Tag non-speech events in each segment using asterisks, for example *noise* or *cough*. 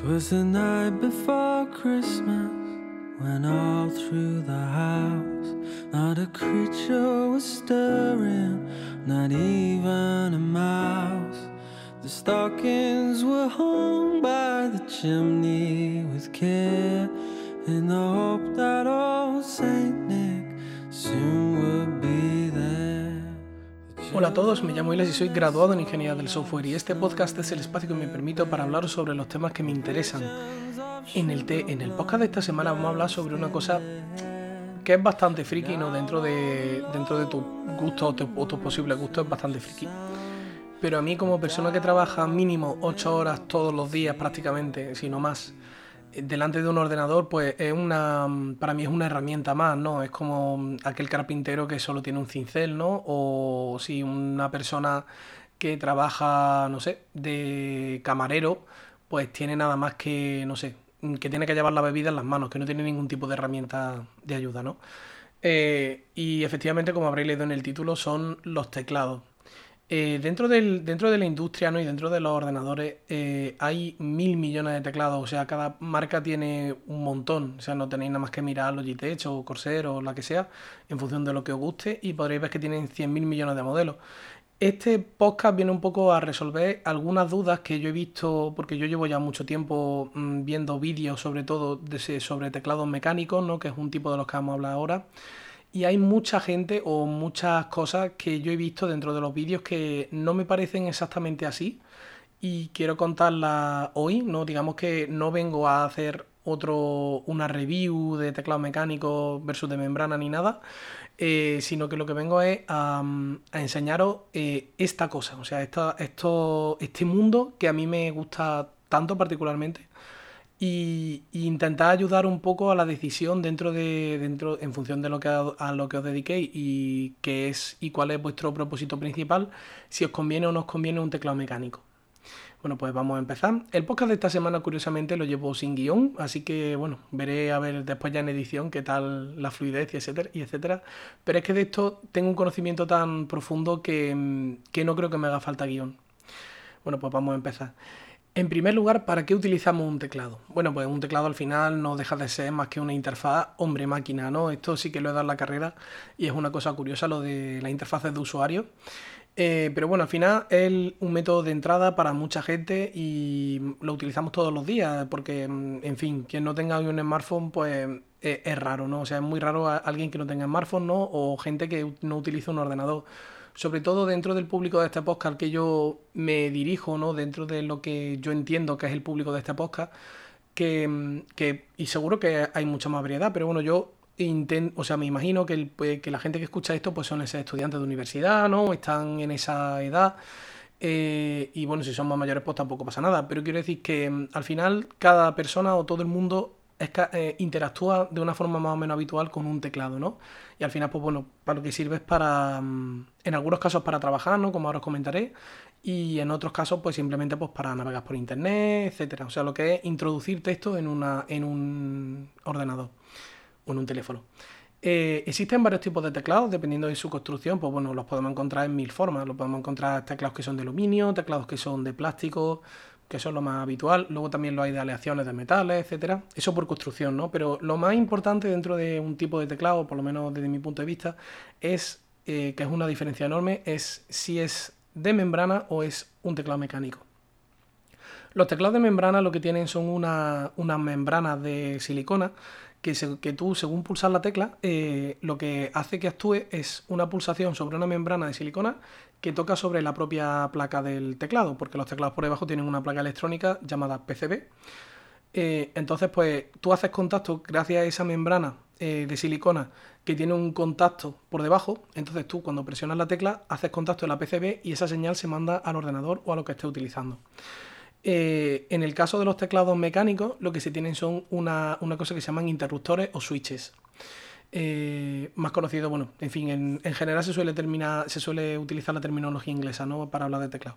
'Twas the night before Christmas when all through the house not a creature was stirring, not even a mouse. The stockings were hung by the chimney with care in the hope that old Saint Hola a todos, me llamo Iles y soy graduado en Ingeniería del Software y este podcast es el espacio que me permite para hablar sobre los temas que me interesan. En el, podcast de esta semana vamos a hablar sobre una cosa que es bastante friki, ¿no? Dentro de, dentro de tus gustos o tu- o tus posibles gustos es bastante friki. Pero a mí como persona que trabaja mínimo 8 horas todos los días prácticamente, si no más, delante de un ordenador, pues es una, para mí es una herramienta más, ¿no? Es como mm, aquel carpintero que solo tiene un cincel, ¿no? O si una persona que trabaja, no sé, de camarero, pues tiene nada más que, no sé, mm, que tiene que llevar la bebida en las manos, que no tiene ningún tipo de herramienta de ayuda, ¿no? Eh, y efectivamente, como habréis leído en el título, son los teclados. Eh, dentro, del, dentro de la industria ¿no? y dentro de los ordenadores eh, hay mil millones de teclados, o sea, cada marca tiene un montón, o sea, no tenéis nada más que mirar Logitech o Corsair o la que sea, en función de lo que os guste, y podréis ver que tienen 100 mil millones de modelos. Este podcast viene un poco a resolver algunas dudas que yo he visto, porque yo llevo ya mucho tiempo mm, viendo vídeos, sobre todo de sobre teclados mecánicos, ¿no? que es un tipo de los que vamos a hablar ahora. Y hay mucha gente o muchas cosas que yo he visto dentro de los vídeos que no me parecen exactamente así y quiero contarlas hoy, ¿no? Digamos que no vengo a hacer otro, una review de teclado mecánico versus de membrana ni nada, eh, sino que lo que vengo es a, enseñaros eh, esta cosa, o sea, esta, esto, este mundo que a mí me gusta tanto particularmente y, y intentar ayudar un poco a la decisión dentro de dentro en función de lo que a, lo que os dediquéis y qué es y cuál es vuestro propósito principal, si os conviene o no os conviene un teclado mecánico. Bueno, pues vamos a empezar. El podcast de esta semana, curiosamente, lo llevo sin guion, así que bueno, veré a ver después ya en edición qué tal la fluidez y etcétera, y etcétera. Pero es que de esto tengo un conocimiento tan profundo que, que no creo que me haga falta guion. Bueno, pues vamos a empezar. En primer lugar, ¿para qué utilizamos un teclado? Bueno, pues un teclado al final no deja de ser más que una interfaz hombre-máquina, ¿no? Esto sí que lo he dado en la carrera y es una cosa curiosa lo de las interfaces de usuario. Eh, pero bueno, al final es un método de entrada para mucha gente y lo utilizamos todos los días porque, mm, en fin, quien no tenga un smartphone, pues eh, es raro, ¿no? O sea, es muy raro a alguien que no tenga smartphone, ¿no? O gente que no utiliza un ordenador. Sobre todo dentro del público de este podcast al que yo me dirijo, ¿no? Dentro de lo que yo entiendo que es el público de este podcast, que, mm, que- y seguro que hay mucha más variedad, pero bueno, yo intento, o sea, me imagino que, pues, que la gente que escucha esto pues son esos estudiantes de universidad, ¿no? Están en esa edad. eh, y bueno, si son más mayores, pues tampoco pasa nada. Pero quiero decir que mm, al final cada persona o todo el mundo es ca- eh, interactúa de una forma más o menos habitual con un teclado, ¿no? Y al final, pues bueno, para lo que sirve es para, mm, en algunos casos para trabajar, ¿no? Como ahora os comentaré, y en otros casos, pues simplemente pues para navegar por internet, etcétera. O sea, lo que es introducir texto en, una, en un ordenador o en un teléfono. Eh, existen varios tipos de teclados, dependiendo de su construcción, pues bueno, los podemos encontrar en mil formas. Los podemos encontrar teclados que son de aluminio, teclados que son de plástico, que son lo más habitual. Luego también lo hay de aleaciones de metales, etcétera. Eso por construcción, ¿no? Pero lo más importante dentro de un tipo de teclado, por lo menos desde mi punto de vista, es eh, que es una diferencia enorme, es si es de membrana o es un teclado mecánico. Los teclados de membrana lo que tienen son una- unas membranas de silicona que, se- que tú, según pulsar la tecla, eh, lo que hace que actúe es una pulsación sobre una membrana de silicona que toca sobre la propia placa del teclado, porque los teclados por debajo tienen una placa electrónica llamada PCB. Eh, entonces, pues tú haces contacto gracias a esa membrana eh, de silicona que tiene un contacto por debajo. Entonces tú cuando presionas la tecla haces contacto en la PCB y esa señal se manda al ordenador o a lo que estés utilizando. Eh, en el caso de los teclados mecánicos, lo que se tienen son una, una cosa que se llaman interruptores o switches. Eh, más conocido, bueno, en fin, en, en general se suele, terminar, se suele utilizar la terminología inglesa ¿no? para hablar de teclado.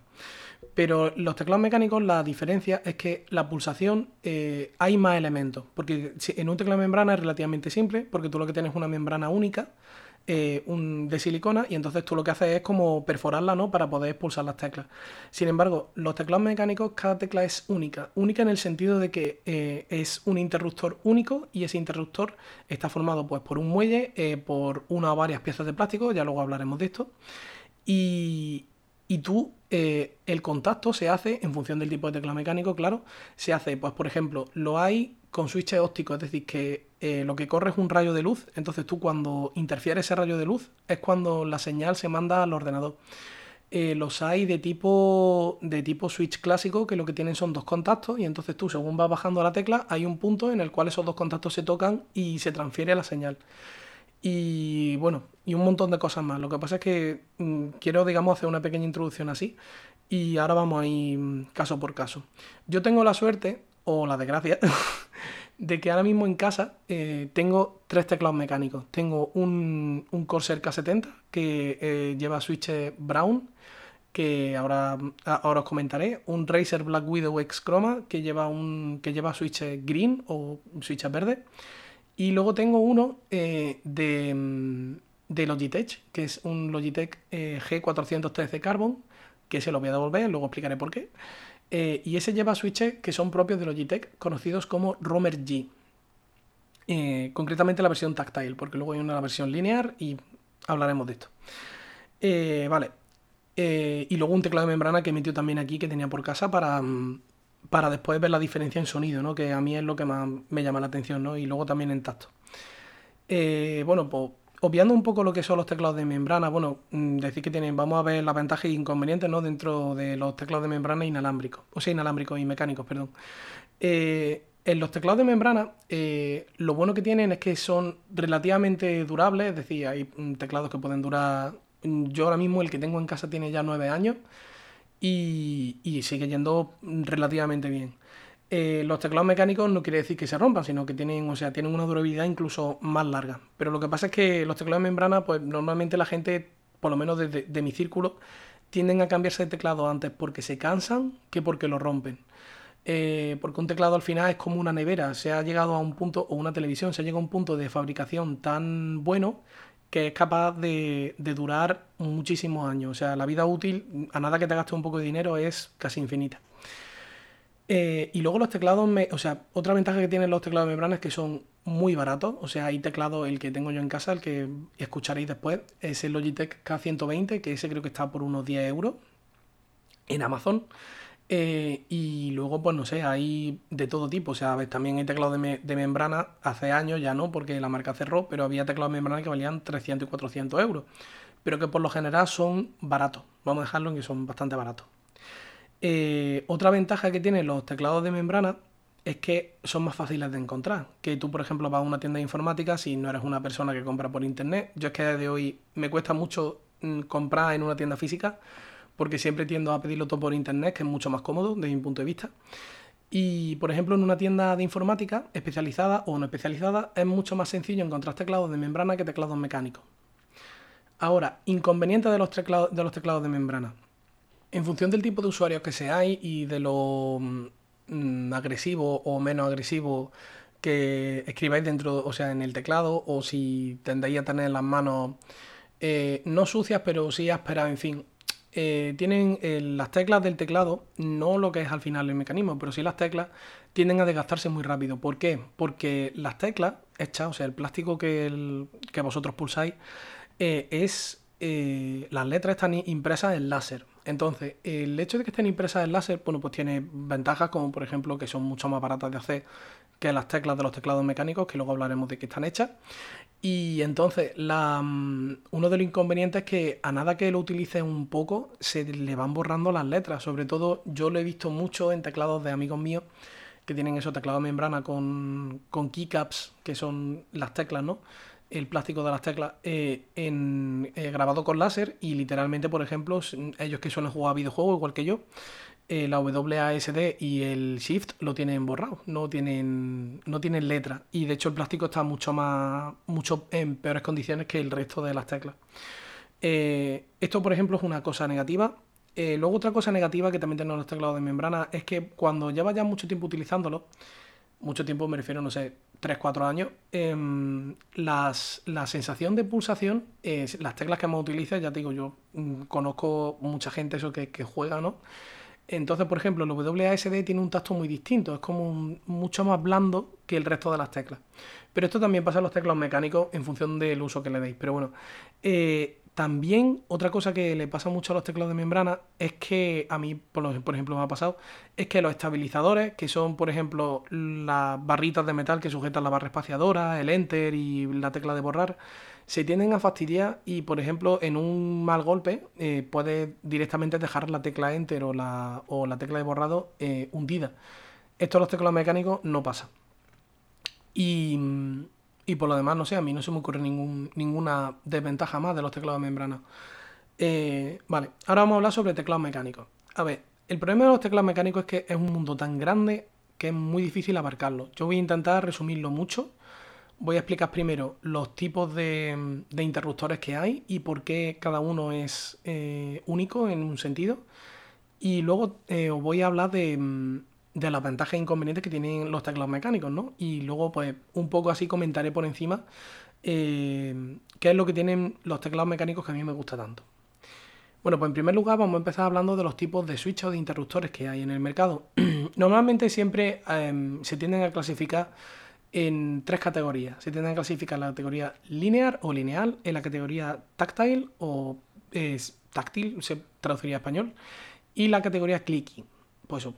Pero los teclados mecánicos, la diferencia es que la pulsación eh, hay más elementos. Porque en un teclado de membrana es relativamente simple, porque tú lo que tienes es una membrana única eh, un, de silicona y entonces tú lo que haces es como perforarla, ¿no? Para poder expulsar las teclas. Sin embargo, los teclados mecánicos, cada tecla es única. Única en el sentido de que eh, es un interruptor único y ese interruptor está formado pues por un muelle, eh, por una o varias piezas de plástico, ya luego hablaremos de esto. Y, tú, el contacto se hace en función del tipo de teclado mecánico, claro. Se hace, pues por ejemplo, lo hay con switches ópticos, es decir, que eh, lo que corre es un rayo de luz, entonces tú cuando interfiere ese rayo de luz es cuando la señal se manda al ordenador. Eh, los hay de tipo, de tipo switch clásico que lo que tienen son dos contactos y entonces tú según vas bajando la tecla hay un punto en el cual esos dos contactos se tocan y se transfiere la señal. Y bueno, y un montón de cosas más. Lo que pasa es que mm, quiero, digamos, hacer una pequeña introducción así y ahora vamos a ir mm, caso por caso. Yo tengo la suerte, o la desgracia, *laughs* de que ahora mismo en casa eh, tengo tres teclados mecánicos. Tengo un, Corsair K70 que eh, lleva switches brown, que ahora, ahora os comentaré. Un Razer Black Widow X Chroma que lleva, un, que lleva switches green o switches verdes. Y luego tengo uno eh, de, de, Logitech, que es un Logitech G413 Carbon, que se lo voy a devolver, luego explicaré por qué. Eh, y ese lleva switches que son propios de Logitech, conocidos como Romer G. Eh, concretamente la versión táctil, porque luego hay una versión lineal y hablaremos de esto. Eh, vale. y luego un teclado de membrana que he metido también aquí que tenía por casa para, mm, para después ver la diferencia en sonido, ¿no? Que a mí es lo que más me llama la atención, ¿no? Y luego también en tacto. bueno, pues Obviando un poco lo que son los teclados de membrana, bueno, mm, decir que tienen, vamos a ver las ventajas e inconvenientes ¿no? dentro de los teclados de membrana inalámbricos, o sea, inalámbricos y mecánicos, perdón. Eh, en los teclados de membrana, eh, lo bueno que tienen es que son relativamente durables, es decir, hay mm, teclados que pueden durar. Mm, yo ahora mismo el que tengo en casa tiene ya nueve años y, y sigue yendo relativamente bien. Eh, los teclados mecánicos no quiere decir que se rompan, sino que tienen, o sea, tienen una durabilidad incluso más larga. Pero lo que pasa es que los teclados de membrana, pues normalmente la gente, por lo menos de, mi círculo, tienden a cambiarse de teclado antes porque se cansan que porque lo rompen. Eh, porque un teclado al final es como una nevera, se ha llegado a un punto, o una televisión, se ha llegado a un punto de fabricación tan bueno que es capaz de, de, durar muchísimos años. O sea, la vida útil, a nada que te gastes un poco de dinero, es casi infinita. Eh, y luego los teclados, o sea, otra ventaja que tienen los teclados de membrana es que son muy baratos. O sea, hay teclado, el que tengo yo en casa, el que escucharéis después, es el Logitech K120, que ese creo que está por unos 10 euros en Amazon. Eh, y luego, pues no sé, hay de todo tipo. O sea, también hay teclados de, de, membrana hace años, ya no, porque la marca cerró, pero había teclados de membrana que valían 300 y 400 euros. Pero que por lo general son baratos. Vamos a dejarlo en que son bastante baratos. Eh, otra ventaja que tienen los teclados de membrana es que son más fáciles de encontrar. Que tú, por ejemplo, vas a una tienda de informática si no eres una persona que compra por internet. Yo es que desde hoy me cuesta mucho mm, comprar en una tienda física porque siempre tiendo a pedirlo todo por internet, que es mucho más cómodo desde mi punto de vista. Y, por ejemplo, en una tienda de informática especializada o no especializada es mucho más sencillo encontrar teclados de membrana que teclados mecánicos. Ahora, inconveniente de los, teclados, de los teclados de membrana en función del tipo de usuarios que seáis y de lo mm, agresivo o menos agresivo que escribáis dentro, o sea, en el teclado, o si tendéis a tener las manos eh, no sucias, pero sí ásperas, en fin. Eh, tienen eh, las teclas del teclado, no lo que es al final el mecanismo, pero sí las teclas tienden a desgastarse muy rápido. ¿Por qué? Porque las teclas hechas, o sea, el plástico que, que vosotros pulsáis, es. las letras están impresas en láser. Entonces, el hecho de que estén impresas en láser, bueno, pues tiene ventajas como por ejemplo que son mucho más baratas de hacer que las teclas de los teclados mecánicos, que luego hablaremos de qué están hechas. Y entonces, mm, uno de los inconvenientes es que a nada que lo utilice un poco, se le van borrando las letras. Sobre todo, yo lo he visto mucho en teclados de amigos míos que tienen esos teclados de membrana con, con keycaps, que son las teclas, ¿no? El plástico de las teclas eh, en, eh, grabado con láser y literalmente, por ejemplo, ellos que suelen jugar videojuegos igual que yo, eh, la WASD y el Shift lo tienen borrado, no tienen, no tienen letra y de hecho el plástico está mucho más, mucho en peores condiciones que el resto de las teclas. esto, por ejemplo, es una cosa negativa. luego otra cosa negativa que también tienen los teclados de membrana es que cuando llevas ya mucho tiempo utilizándolo, mucho tiempo me refiero, no sé, 3-4 años, em, las, la sensación de pulsación, las teclas que más utiliza, ya te digo, yo mm, conozco mucha gente eso que, que juega, ¿no? Entonces, por ejemplo, el WASD tiene un tacto muy distinto, es como mucho más blando que el resto de las teclas. Pero esto también pasa en los teclados mecánicos en función del uso que le deis. Pero bueno, eh, también otra cosa que le pasa mucho a los teclados de membrana es que a mí, por, ejemplo, me ha pasado, es que los estabilizadores, que son, por ejemplo, las barritas de metal que sujetan la barra espaciadora, el enter y la tecla de borrar, se tienden a fastidiar y, por ejemplo, en un mal golpe eh, puedes directamente dejar la tecla Enter o la, o la tecla de borrado eh, hundida. Esto en los teclados mecánicos no pasa. Y, y, por lo demás, no sé, a mí no se me ocurre ninguna desventaja más de los teclados de membrana. Eh, vale, ahora vamos a hablar sobre teclados mecánicos. A ver, el problema de los teclados mecánicos es que es un mundo tan grande que es muy difícil abarcarlo. Yo voy a intentar resumirlo mucho voy a explicar primero los tipos de, interruptores que hay y por qué cada uno es eh, único en un sentido. Y luego eh, os voy a hablar de, las ventajas e inconvenientes que tienen los teclados mecánicos, ¿no? Y luego, pues, un poco así comentaré por encima eh, qué es lo que tienen los teclados mecánicos que a mí me gusta tanto. Bueno, pues en primer lugar vamos a empezar hablando de los tipos de switches o de interruptores que hay en el mercado. *clears throat* Normalmente siempre se tienden a clasificar en tres categorías. Se tienen que clasificar la categoría lineal o lineal, en la categoría táctil o es táctil, se traduciría a español, y la categoría clicky. Pues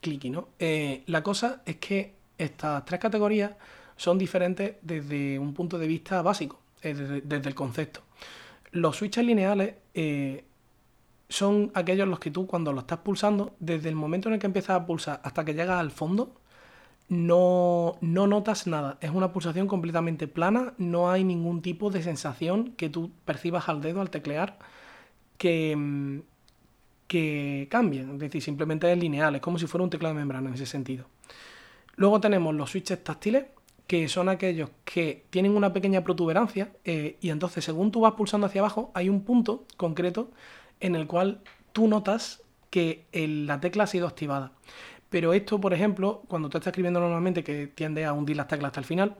clicky, ¿no? Eh, la cosa es que estas tres categorías son diferentes desde un punto de vista básico, desde, el concepto. Los switches lineales eh, son aquellos los que tú cuando lo estás pulsando, desde el momento en el que empiezas a pulsar hasta que llegas al fondo, no, no notas nada. Es una pulsación completamente plana, no hay ningún tipo de sensación que tú percibas al dedo al teclear que, mm, que cambie. Es decir, simplemente es lineal, es como si fuera un teclado de membrana en ese sentido. Luego tenemos los switches táctiles, que son aquellos que tienen una pequeña protuberancia eh, y entonces según tú vas pulsando hacia abajo hay un punto concreto en el cual tú notas que la tecla ha sido activada. Pero esto, por ejemplo, cuando tú estás escribiendo normalmente, que tiende a hundir las teclas hasta el final,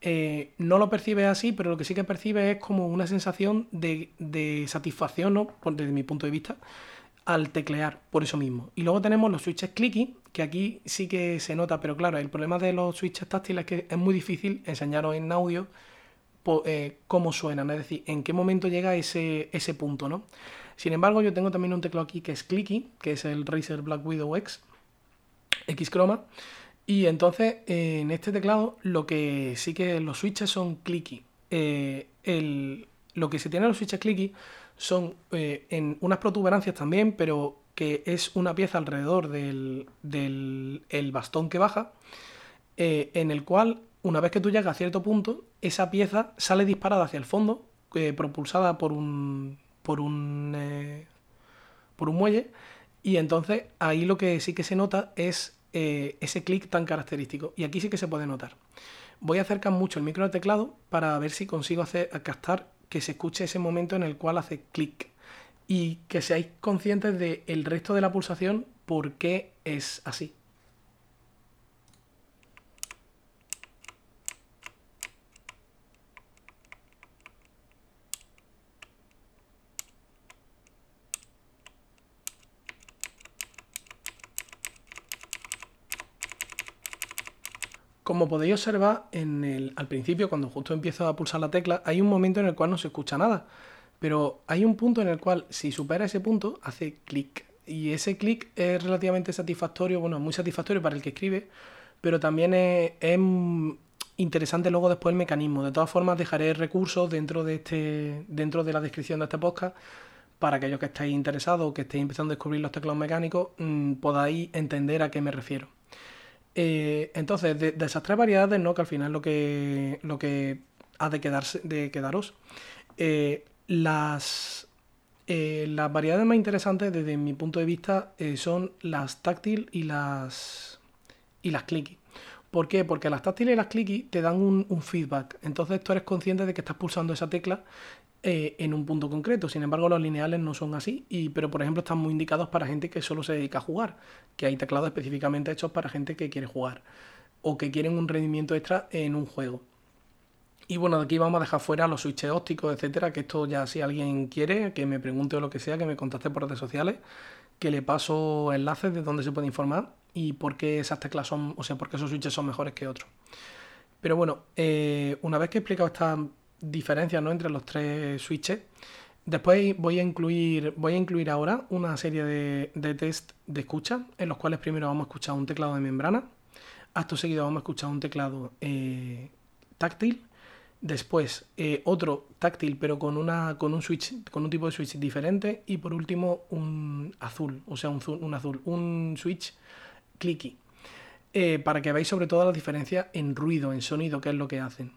eh, no lo percibes así, pero lo que sí que percibes es como una sensación de, satisfacción, ¿no? desde mi punto de vista, al teclear, por eso mismo. Y luego tenemos los switches clicky, que aquí sí que se nota, pero claro, el problema de los switches táctiles es que es muy difícil enseñaros en audio eh, cómo suenan, es decir, en qué momento llega ese, ese punto, ¿no? Sin embargo, yo tengo también un teclado aquí que es clicky, que es el Razer Black Widow X, X croma. Y entonces en este teclado lo que sí que los switches son clicky. Eh, lo que se tiene en los switches clicky son eh, en unas protuberancias también, pero que es una pieza alrededor del, bastón que baja, eh, en el cual una vez que tú llegas a cierto punto, esa pieza sale disparada hacia el fondo, propulsada por un, por un, por un muelle, y entonces ahí lo que sí que se nota es eh, ese clic tan característico. Y aquí sí que se puede notar. Voy a acercar mucho el micro al teclado para ver si consigo hacer, captar que se escuche ese momento en el cual hace clic. Y que seáis conscientes del resto de la pulsación por qué es así. Como podéis observar, al principio, cuando justo empiezo a pulsar la tecla, hay un momento en el cual no se escucha nada. Pero hay un punto en el cual, si supera ese punto, hace clic. Y ese clic es relativamente satisfactorio, bueno, muy satisfactorio para el que escribe, pero también es, interesante luego después el mecanismo. De todas formas, dejaré recursos dentro de, este, dentro de la descripción de este podcast para aquellos que estéis interesados o que estéis empezando a descubrir los teclados mecánicos, mm, podáis entender a qué me refiero. Eh, entonces, de, esas tres variedades, ¿no? Que al final lo que, lo que ha de, quedarse, de quedaros. Eh, las, eh, las variedades más interesantes desde mi punto de vista son las táctil y las, y las clicky. ¿Por qué? Porque las táctiles y las clicky te dan un, un, feedback. Entonces tú eres consciente de que estás pulsando esa tecla eh, en un punto concreto. Sin embargo, los lineales no son así, y, pero por ejemplo están muy indicados para gente que solo se dedica a jugar, que hay teclados específicamente hechos para gente que quiere jugar. o que quieren un rendimiento extra en un juego. Y bueno, de aquí vamos a dejar fuera los switches ópticos, etcétera, que esto ya si alguien quiere, que me pregunte o lo que sea, que me contacte por redes sociales, que le paso enlaces de donde se puede informar y por qué esas teclas son, o sea, por qué esos switches son mejores que otros. Pero bueno, eh, una vez que he explicado estas diferencias ¿no? entre los tres switches, después voy a incluir, voy a incluir ahora una serie de, de test de escucha, en los cuales primero vamos a escuchar un teclado de membrana, acto seguido vamos a escuchar un teclado eh, táctil, después eh, otro táctil pero con, una, con un switch, con un tipo de switch diferente y por último un azul, o sea un, un azul, un switch clicky. Eh, para que veáis sobre todo la diferencia en ruido, en sonido, que es lo que hacen.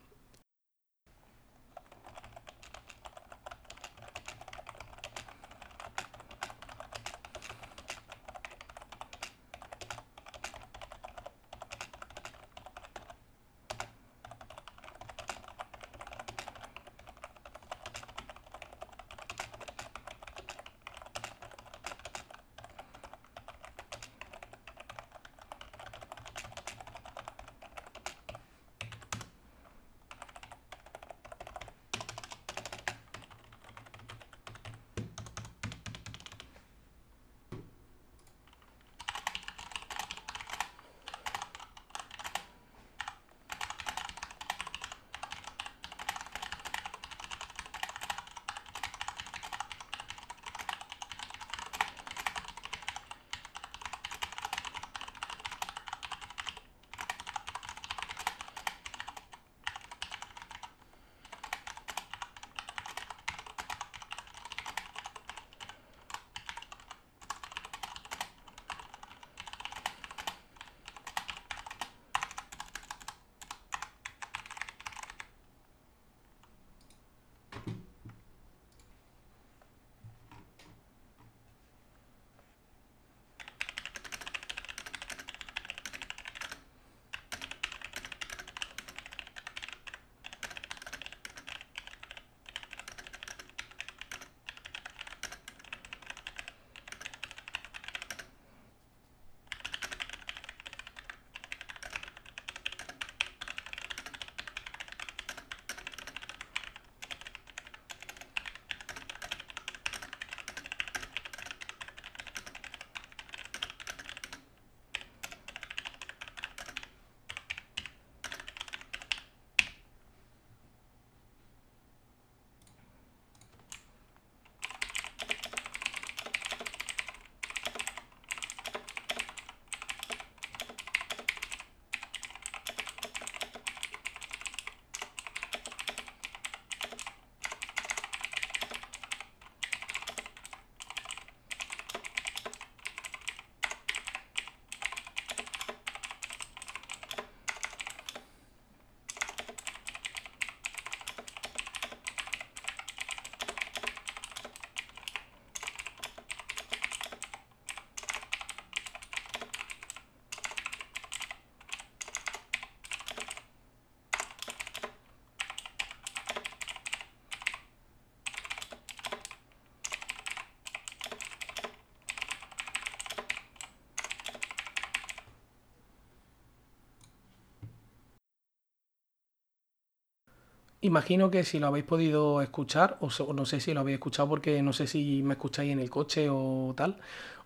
Imagino que si lo habéis podido escuchar, o no sé si lo habéis escuchado porque no sé si me escucháis en el coche o tal,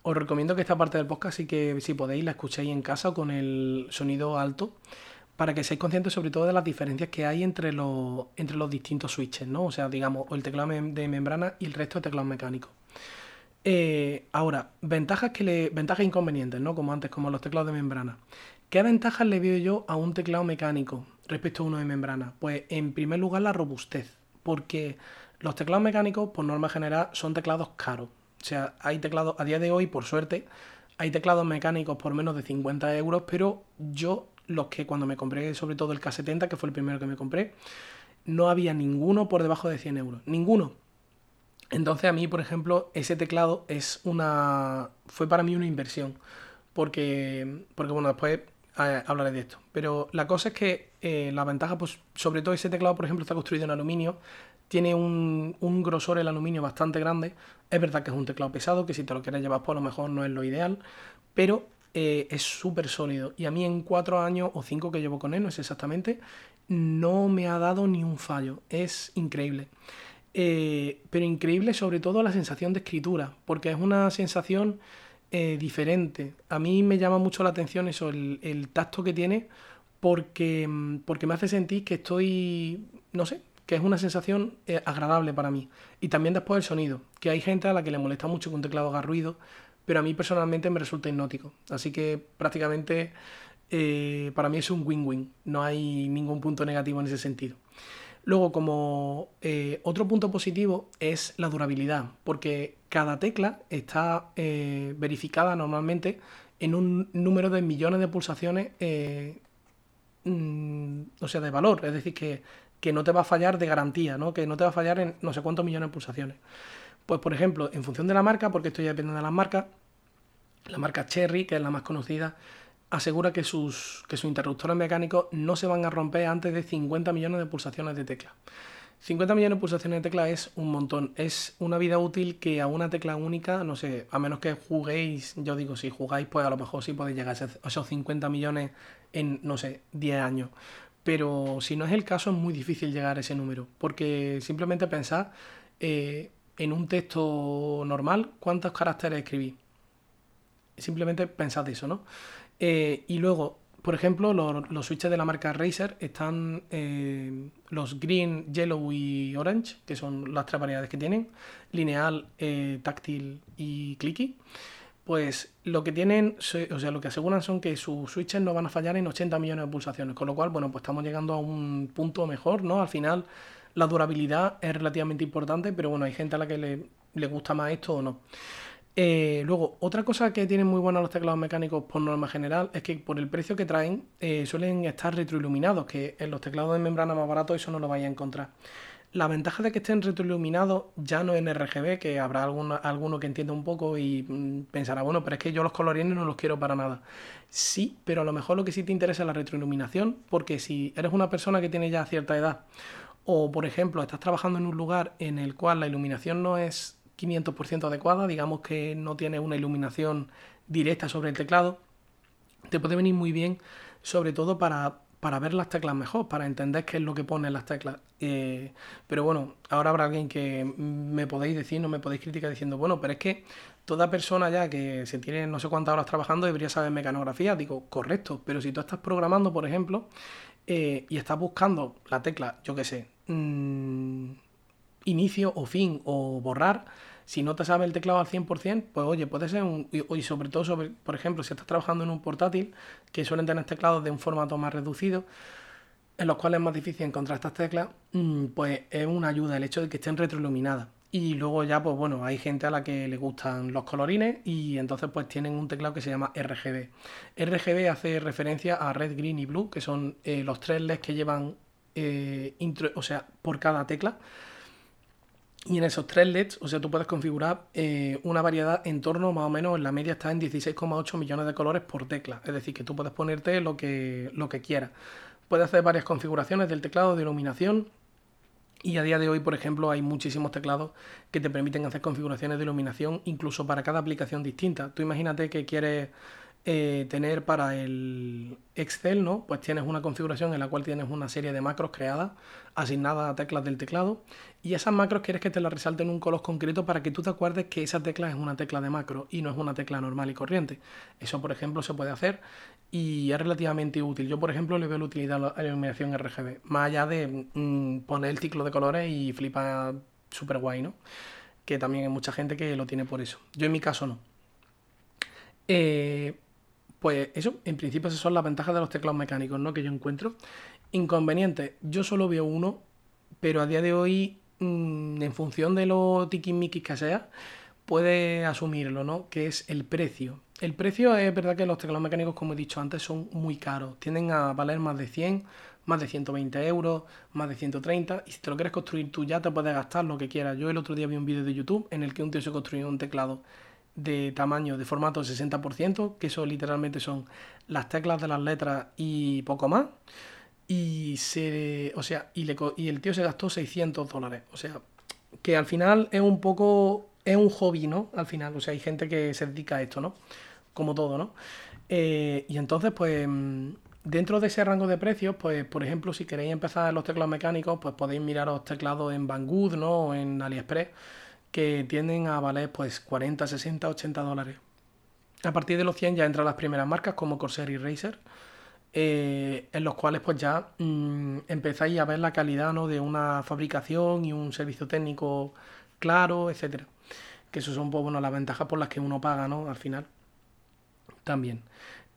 os recomiendo que esta parte del podcast sí que si podéis la escuchéis en casa con el sonido alto para que seáis conscientes sobre todo de las diferencias que hay entre los, entre los distintos switches, ¿no? O sea, digamos, el teclado de membrana y el resto de teclados mecánicos. Eh, ahora, ventajas, que le, ventajas e inconvenientes, ¿no? Como antes, como los teclados de membrana. ¿Qué ventajas le veo yo a un teclado mecánico? Respecto a uno de membrana? Pues en primer lugar la robustez, porque los teclados mecánicos, por norma general, son teclados caros. O sea, hay teclados, a día de hoy, por suerte, hay teclados mecánicos por menos de 50 euros, pero yo, los que cuando me compré, sobre todo el K70, que fue el primero que me compré, no había ninguno por debajo de 100 euros. Ninguno. Entonces a mí, por ejemplo, ese teclado es una... fue para mí una inversión. Porque, porque bueno, después hablaré de esto. Pero la cosa es que eh, la ventaja, pues sobre todo ese teclado, por ejemplo, está construido en aluminio, tiene un, grosor el aluminio bastante grande. Es verdad que es un teclado pesado, que si te lo quieres llevar, pues a lo mejor no es lo ideal, pero eh, es súper sólido. Y a mí en cuatro años o cinco que llevo con él, no es exactamente, no me ha dado ni un fallo. Es increíble. Eh, pero increíble sobre todo la sensación de escritura, porque es una sensación diferente. A mí me llama mucho la atención eso, el, tacto que tiene, porque, porque me hace sentir que estoy, no sé, que es una sensación agradable para mí. Y también después el sonido, que hay gente a la que le molesta mucho que un teclado haga ruido, pero a mí personalmente me resulta hipnótico. Así que prácticamente eh, para mí es un win-win, no hay ningún punto negativo en ese sentido. Luego, como eh, otro punto positivo es la durabilidad, porque cada tecla está eh, verificada normalmente en un número de millones de pulsaciones, mm, o sea, de valor, es decir, que, que, no te va a fallar de garantía, ¿no? que no te va a fallar en no sé cuántos millones de pulsaciones. Pues por ejemplo, en función de la marca, porque esto ya depende de las marcas, la marca Cherry, que es la más conocida, asegura que sus, que sus interruptores mecánicos no se van a romper antes de 50 millones de pulsaciones de tecla. 50 millones de pulsaciones de tecla es un montón. Es una vida útil que a una tecla única, no sé, a menos que juguéis, yo digo, si jugáis, pues a lo mejor sí podéis llegar a esos 50 millones en, no sé, 10 años. Pero si no es el caso, es muy difícil llegar a ese número. Porque simplemente pensad, eh, en un texto normal, ¿cuántos caracteres escribí? Simplemente pensad eso, ¿no? Eh, y luego, por ejemplo, los, switches de la marca Razer están eh, los green, yellow y orange, que son las tres variedades que tienen, lineal, eh, táctil y clicky. Pues lo que tienen, o sea, lo que aseguran son que sus switches no van a fallar en 80 millones de pulsaciones, con lo cual, bueno, pues estamos llegando a un punto mejor, ¿no? Al final la durabilidad es relativamente importante, pero bueno, hay gente a la que le, gusta más esto o no. Eh, luego, otra cosa que tienen muy buenos los teclados mecánicos por norma general es que por el precio que traen eh, suelen estar retroiluminados, que en los teclados de membrana más baratos eso no lo vais a encontrar. La ventaja de que estén retroiluminados ya no en RGB, que habrá alguno, alguno que entienda un poco y mm, pensará, bueno, pero es que yo los colorines no los quiero para nada. Sí, pero a lo mejor lo que sí te interesa es la retroiluminación, porque si eres una persona que tiene ya cierta edad o, por ejemplo, estás trabajando en un lugar en el cual la iluminación no es 500% adecuada, digamos que no tiene una iluminación directa sobre el teclado, te puede venir muy bien, sobre todo para, para ver las teclas mejor, para entender qué es lo que ponen las teclas. Eh, pero bueno, ahora habrá alguien que me podéis decir, no me podéis criticar diciendo, bueno, pero es que toda persona ya que se tiene no sé cuántas horas trabajando debería saber mecanografía. Digo, correcto, pero si tú estás programando, por ejemplo, eh, y estás buscando la tecla, yo qué sé, mm, inicio o fin o borrar, si no te sabe el teclado al 100%, pues oye, puede ser un... Y, sobre todo, sobre, por ejemplo, si estás trabajando en un portátil, que suelen tener teclados de un formato más reducido, en los cuales es más difícil encontrar estas teclas, mm, pues es una ayuda el hecho de que estén retroiluminadas. Y luego ya, pues bueno, hay gente a la que le gustan los colorines y entonces pues tienen un teclado que se llama RGB. RGB hace referencia a red, green y blue, que son eh, los tres LEDs que llevan, eh, o sea, por cada tecla. Y en esos tres LEDs, o sea, tú puedes configurar eh, una variedad en torno más o menos, en la media está en 16,8 millones de colores por tecla. Es decir, que tú puedes ponerte lo que, lo que quieras. Puedes hacer varias configuraciones del teclado de iluminación, y a día de hoy, por ejemplo, hay muchísimos teclados que te permiten hacer configuraciones de iluminación incluso para cada aplicación distinta. Tú imagínate que quieres eh, tener para el Excel, ¿no? Pues tienes una configuración en la cual tienes una serie de macros creadas, asignadas a teclas del teclado, y esas macros quieres que te las resalten en un color concreto para que tú te acuerdes que esa tecla es una tecla de macro y no es una tecla normal y corriente. Eso, por ejemplo, se puede hacer y es relativamente útil. Yo, por ejemplo, le veo la utilidad a la iluminación RGB, más allá de mm, poner el ciclo de colores y flipa súper guay, ¿no? Que también hay mucha gente que lo tiene por eso. Yo en mi caso no. Eh, pues eso, en principio esas son las ventajas de los teclados mecánicos, ¿no? Que yo encuentro. Inconvenientes, yo solo veo uno, pero a día de hoy, mm, en función de lo tiquismiquis que sea, puede asumirlo, ¿no? Que es el precio. El precio es verdad que los teclados mecánicos, como he dicho antes, son muy caros. Tienden a valer más de 100, más de 120 euros, más de 130. Y si te lo quieres construir tú ya te puedes gastar lo que quieras. Yo el otro día vi un vídeo de YouTube en el que un tío se construyó un teclado de tamaño de formato 60%, que eso literalmente son las teclas de las letras y poco más. Y se, o sea, y, le, y el tío se gastó 600 dólares. O sea, que al final es un poco, es un hobby, ¿no? Al final, o sea, hay gente que se dedica a esto, ¿no? Como todo, ¿no? Eh, y entonces, pues, mm, dentro de ese rango de precios, pues, por ejemplo, si queréis empezar los teclados mecánicos, pues podéis mirar los teclados en Banggood, ¿no? O en AliExpress, que tienden a valer, pues, 40, 60, 80 dólares. A partir de los 100 ya entran las primeras marcas como Corsair y Razer, eh, en los cuales pues ya mm, empezáis a ver la calidad ¿no? de una fabricación y un servicio técnico claro, etcétera. Que eso son pues, bueno, las ventajas por las que uno paga ¿no? al final. También.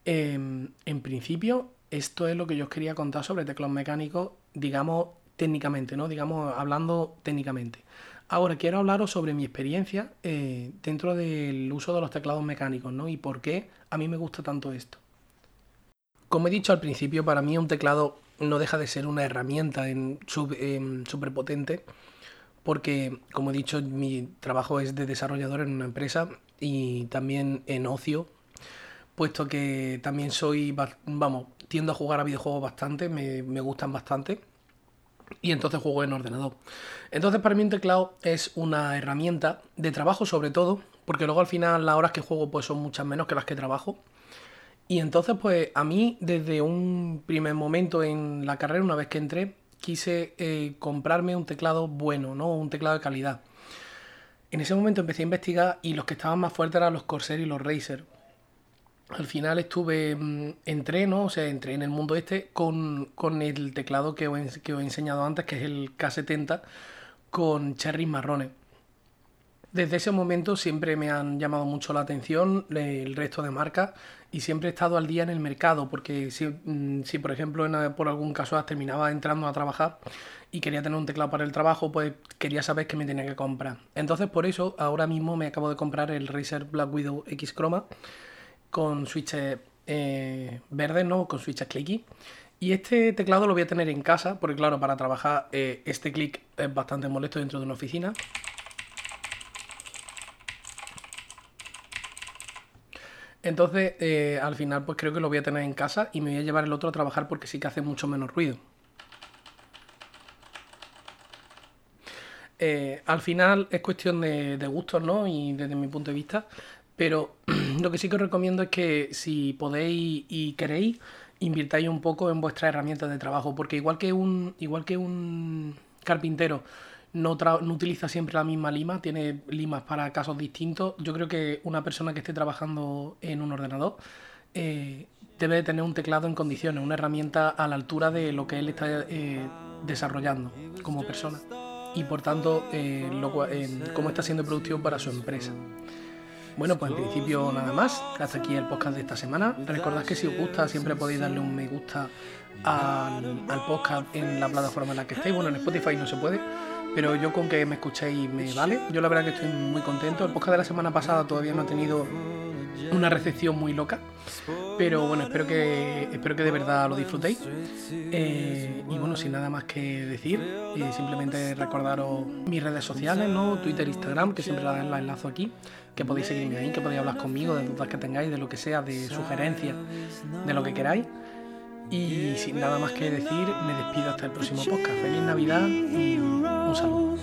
Em, en principio, esto es lo que yo os quería contar sobre teclados mecánicos, digamos técnicamente, ¿no? Digamos, hablando técnicamente. Ahora quiero hablaros sobre mi experiencia eh, dentro del uso de los teclados mecánicos, ¿no? Y por qué a mí me gusta tanto esto. Como he dicho al principio, para mí un teclado no deja de ser una herramienta súper potente, porque, como he dicho, mi trabajo es de desarrollador en una empresa y también en ocio, puesto que también soy, vamos, tiendo a jugar a videojuegos bastante, me gustan bastante y entonces juego en ordenador. Entonces para mí un teclado es una herramienta de trabajo sobre todo, porque luego al final las horas que juego pues son muchas menos que las que trabajo. Y entonces pues a mí desde un primer momento en la carrera, una vez que entré, quise eh, comprarme un teclado bueno, ¿no? Un teclado de calidad. En ese momento empecé a investigar y los que estaban más fuertes eran los Corsair y los Razer al final estuve, mm, entré, ¿no? O sea, entré en el mundo este con, el teclado que os, he, enseñado antes, que es el K70, con cherry marrones. Desde ese momento siempre me han llamado mucho la atención el resto de marcas y siempre he estado al día en el mercado, porque si, mm, si por ejemplo por algún caso terminaba entrando a trabajar y quería tener un teclado para el trabajo, pues quería saber qué me tenía que comprar. Entonces por eso ahora mismo me acabo de comprar el Razer Black Widow X Chroma con switches eh, verdes, ¿no? Con switches clicky. Y este teclado lo voy a tener en casa, porque claro, para trabajar eh, este clic es bastante molesto dentro de una oficina. Entonces, eh, al final, pues creo que lo voy a tener en casa y me voy a llevar el otro a trabajar porque sí que hace mucho menos ruido. al final es cuestión de, de, gustos, ¿no? Y desde mi punto de vista, pero *clears throat* lo que sí que os recomiendo es que si podéis y queréis, invirtáis un poco en vuestras herramientas de trabajo, porque igual que un, igual que un carpintero no, utiliza siempre la misma lima, tiene limas para casos distintos, yo creo que una persona que esté trabajando en un ordenador eh, debe tener un teclado en condiciones, una herramienta a la altura de lo que él está eh, desarrollando como persona y por tanto eh, cómo está siendo productivo para su empresa. Bueno, pues en principio nada más. Hasta aquí el podcast de esta semana. Recordad que si os gusta siempre podéis darle un me gusta al, podcast en la plataforma en la que estéis. Bueno, en Spotify no se puede, pero yo con que me escuchéis me vale. Yo la verdad que estoy muy contento. El podcast de la semana pasada todavía no ha tenido una recepción muy loca. Pero bueno, espero que, espero que de verdad lo disfrutéis. Eh, y bueno, sin nada más que decir, eh, simplemente recordaros mis redes sociales, ¿no? Twitter, Instagram, que siempre las enlazo aquí, que podéis seguirme ahí, que podéis hablar conmigo de dudas que tengáis, de lo que sea, de sugerencias, de lo que queráis. Y sin nada más que decir, me despido hasta el próximo podcast. Feliz Navidad y un saludo.